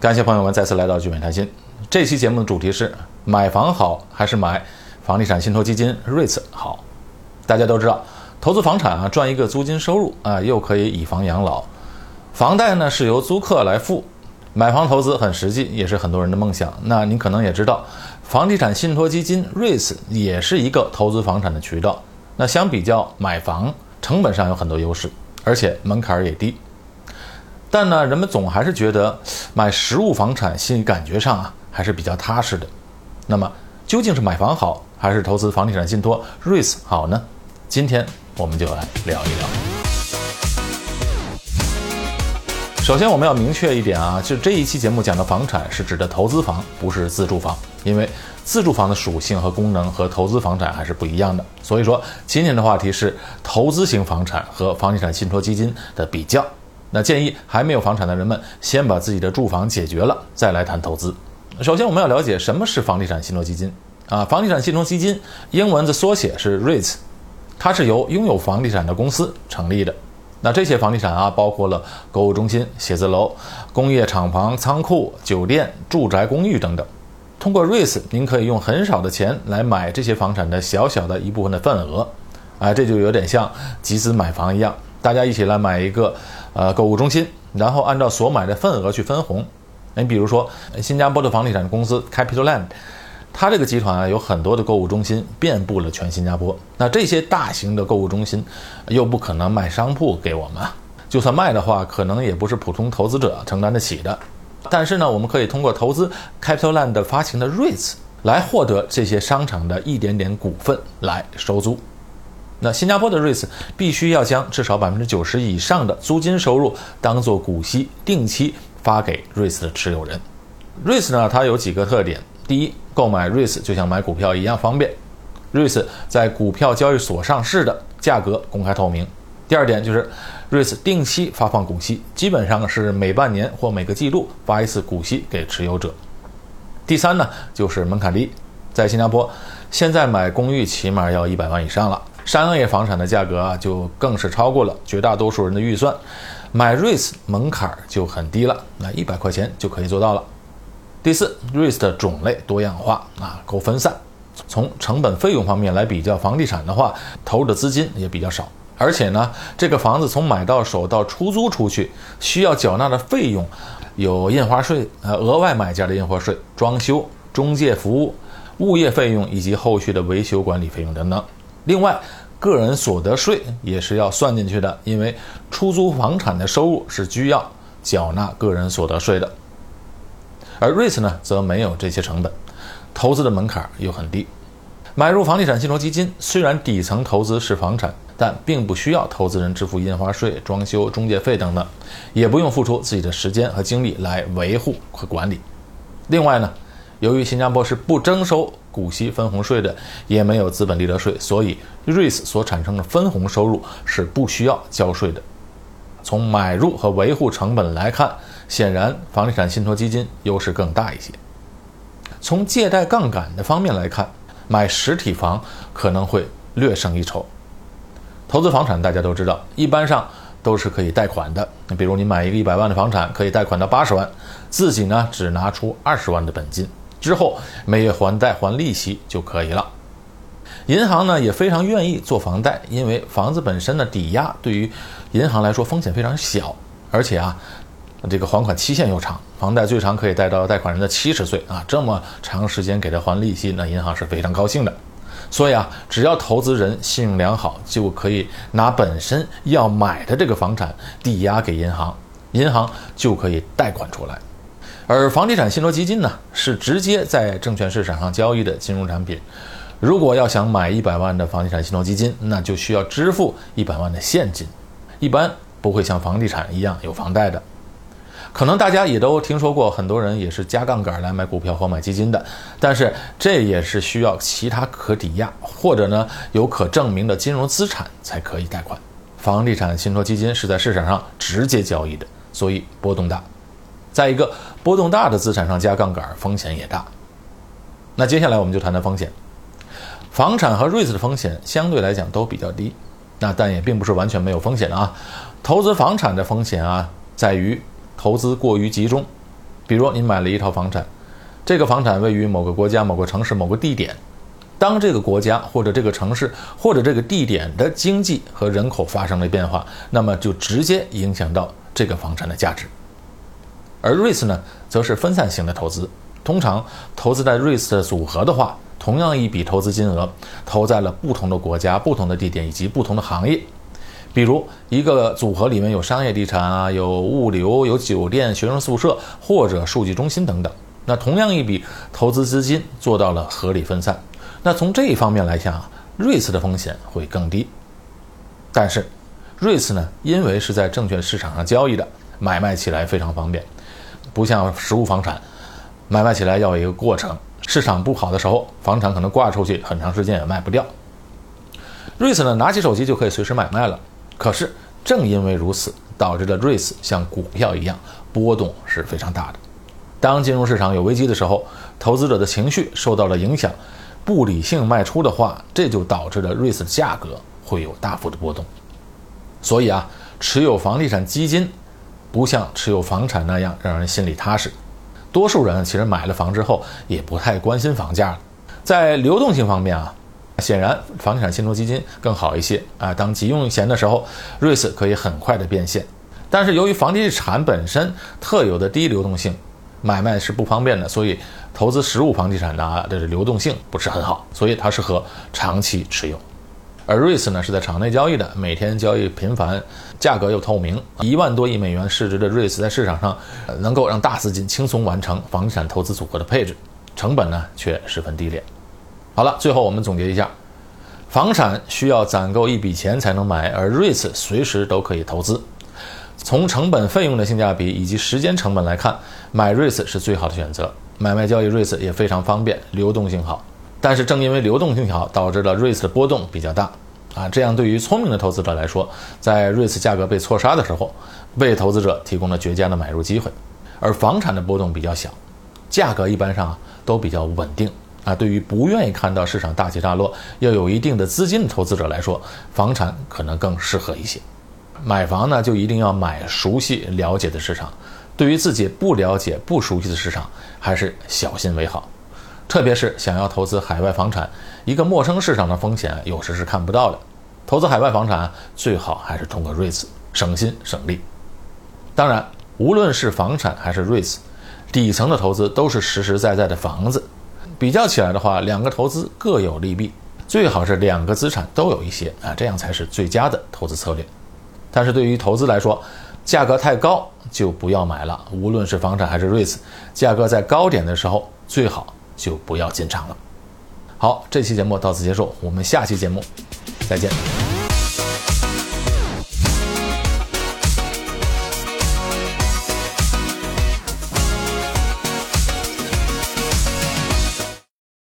感谢朋友们再次来到聚美谈心。这期节目的主题是买房好还是买房地产信托基金 REITs 好？大家都知道，投资房产啊，赚一个租金收入啊，又可以以房养老。房贷呢是由租客来付，买房投资很实际，也是很多人的梦想。那您可能也知道，房地产信托基金 REITs 也是一个投资房产的渠道。那相比较买房，成本上有很多优势，而且门槛也低。但呢，人们总还是觉得买实物房产心理感觉上啊还是比较踏实的。那么，究竟是买房好，还是投资房地产信托 REITs 好呢？今天我们就来聊一聊。首先，我们要明确一点啊，就这一期节目讲的房产是指的投资房，不是自住房，因为自住房的属性和功能和投资房产还是不一样的。所以说，今天的话题是投资型房产和房地产信托基金的比较。那建议还没有房产的人们，先把自己的住房解决了，再来谈投资。首先，我们要了解什么是房地产信托基金啊？房地产信托基金英文的缩写是 REITs，它是由拥有房地产的公司成立的。那这些房地产啊，包括了购物中心、写字楼、工业厂房、仓库、酒店、住宅公寓等等。通过 REITs，您可以用很少的钱来买这些房产的小小的一部分的份额，啊，这就有点像集资买房一样，大家一起来买一个。呃，购物中心，然后按照所买的份额去分红。你比如说，新加坡的房地产公司 Capital Land，它这个集团啊有很多的购物中心，遍布了全新加坡。那这些大型的购物中心又不可能卖商铺给我们，就算卖的话，可能也不是普通投资者承担得起的。但是呢，我们可以通过投资 Capital Land 发行的 REITs 来获得这些商场的一点点股份来收租。那新加坡的 REITs 必须要将至少百分之九十以上的租金收入当做股息定期发给 REITs 的持有人。REITs 呢，它有几个特点：第一，购买 REITs 就像买股票一样方便；REITs 在股票交易所上市的价格公开透明。第二点就是 REITs 定期发放股息，基本上是每半年或每个季度发一次股息给持有者。第三呢，就是门槛低，在新加坡，现在买公寓起码要一百万以上了。商业房产的价格啊，就更是超过了绝大多数人的预算，买 REITs 门槛就很低了，那一百块钱就可以做到了。第四，REITs 的种类多样化啊，够分散。从成本费用方面来比较房地产的话，投入的资金也比较少，而且呢，这个房子从买到手到出租出去需要缴纳的费用，有印花税、呃额外买家的印花税、装修、中介服务、物业费用以及后续的维修管理费用等等。另外，个人所得税也是要算进去的，因为出租房产的收入是需要缴纳个人所得税的。而 REITs 呢，则没有这些成本，投资的门槛又很低。买入房地产信托基金，虽然底层投资是房产，但并不需要投资人支付印花税、装修、中介费等等，也不用付出自己的时间和精力来维护和管理。另外呢，由于新加坡是不征收。股息分红税的也没有资本利得税，所以 REITs 所产生的分红收入是不需要交税的。从买入和维护成本来看，显然房地产信托基金优势更大一些。从借贷杠杆的方面来看，买实体房可能会略胜一筹。投资房产大家都知道，一般上都是可以贷款的。比如你买一个一百万的房产，可以贷款到八十万，自己呢只拿出二十万的本金。之后每月还贷还利息就可以了。银行呢也非常愿意做房贷，因为房子本身的抵押对于银行来说风险非常小，而且啊，这个还款期限又长，房贷最长可以贷到贷款人的七十岁啊，这么长时间给他还利息，那银行是非常高兴的。所以啊，只要投资人信用良好，就可以拿本身要买的这个房产抵押给银行，银行就可以贷款出来。而房地产信托基金呢，是直接在证券市场上交易的金融产品。如果要想买一百万的房地产信托基金，那就需要支付一百万的现金，一般不会像房地产一样有房贷的。可能大家也都听说过，很多人也是加杠杆来买股票或买基金的，但是这也是需要其他可抵押或者呢有可证明的金融资产才可以贷款。房地产信托基金是在市场上直接交易的，所以波动大。在一个波动大的资产上加杠杆，风险也大。那接下来我们就谈谈风险。房产和 REITs 的风险相对来讲都比较低，那但也并不是完全没有风险的啊。投资房产的风险啊，在于投资过于集中，比如你买了一套房产，这个房产位于某个国家、某个城市、某个地点，当这个国家或者这个城市或者这个地点的经济和人口发生了变化，那么就直接影响到这个房产的价值。而 REITs 呢，则是分散型的投资，通常投资在 REITs 的组合的话，同样一笔投资金额投在了不同的国家、不同的地点以及不同的行业。比如一个组合里面有商业地产啊，有物流、有酒店、学生宿舍或者数据中心等等。那同样一笔投资资金做到了合理分散。那从这一方面来讲啊，REITs 的风险会更低。但是，REITs 呢，因为是在证券市场上交易的，买卖起来非常方便。不像实物房产，买卖起来要有一个过程。市场不好的时候，房产可能挂出去很长时间也卖不掉。REITs 呢，拿起手机就可以随时买卖了。可是正因为如此，导致了 REITs 像股票一样波动是非常大的。当金融市场有危机的时候，投资者的情绪受到了影响，不理性卖出的话，这就导致了 REITs 的价格会有大幅的波动。所以啊，持有房地产基金。不像持有房产那样让人心里踏实，多数人其实买了房之后也不太关心房价了。在流动性方面啊，显然房地产信托基金更好一些啊。当急用钱的时候，REITs 可以很快的变现。但是由于房地产本身特有的低流动性，买卖是不方便的，所以投资实物房地产的这个流动性不是很好，所以它适合长期持有。而 REITs 呢是在场内交易的，每天交易频繁，价格又透明。一万多亿美元市值的 REITs 在市场上能够让大资金轻松完成房地产投资组合的配置，成本呢却十分低廉。好了，最后我们总结一下：房产需要攒够一笔钱才能买，而 REITs 随时都可以投资。从成本费用的性价比以及时间成本来看，买 REITs 是最好的选择。买卖交易 REITs 也非常方便，流动性好。但是正因为流动性好，导致了 REITs 的波动比较大，啊，这样对于聪明的投资者来说，在 REITs 价格被错杀的时候，为投资者提供了绝佳的买入机会。而房产的波动比较小，价格一般上都比较稳定，啊，对于不愿意看到市场大起大落，要有一定的资金的投资者来说，房产可能更适合一些。买房呢，就一定要买熟悉了解的市场，对于自己不了解不熟悉的市场，还是小心为好。特别是想要投资海外房产，一个陌生市场的风险有时是看不到的。投资海外房产最好还是通过 REITs，省心省力。当然，无论是房产还是 REITs，底层的投资都是实实在在的房子。比较起来的话，两个投资各有利弊，最好是两个资产都有一些啊，这样才是最佳的投资策略。但是对于投资来说，价格太高就不要买了。无论是房产还是 REITs，价格在高点的时候最好。就不要进场了。好，这期节目到此结束，我们下期节目再见。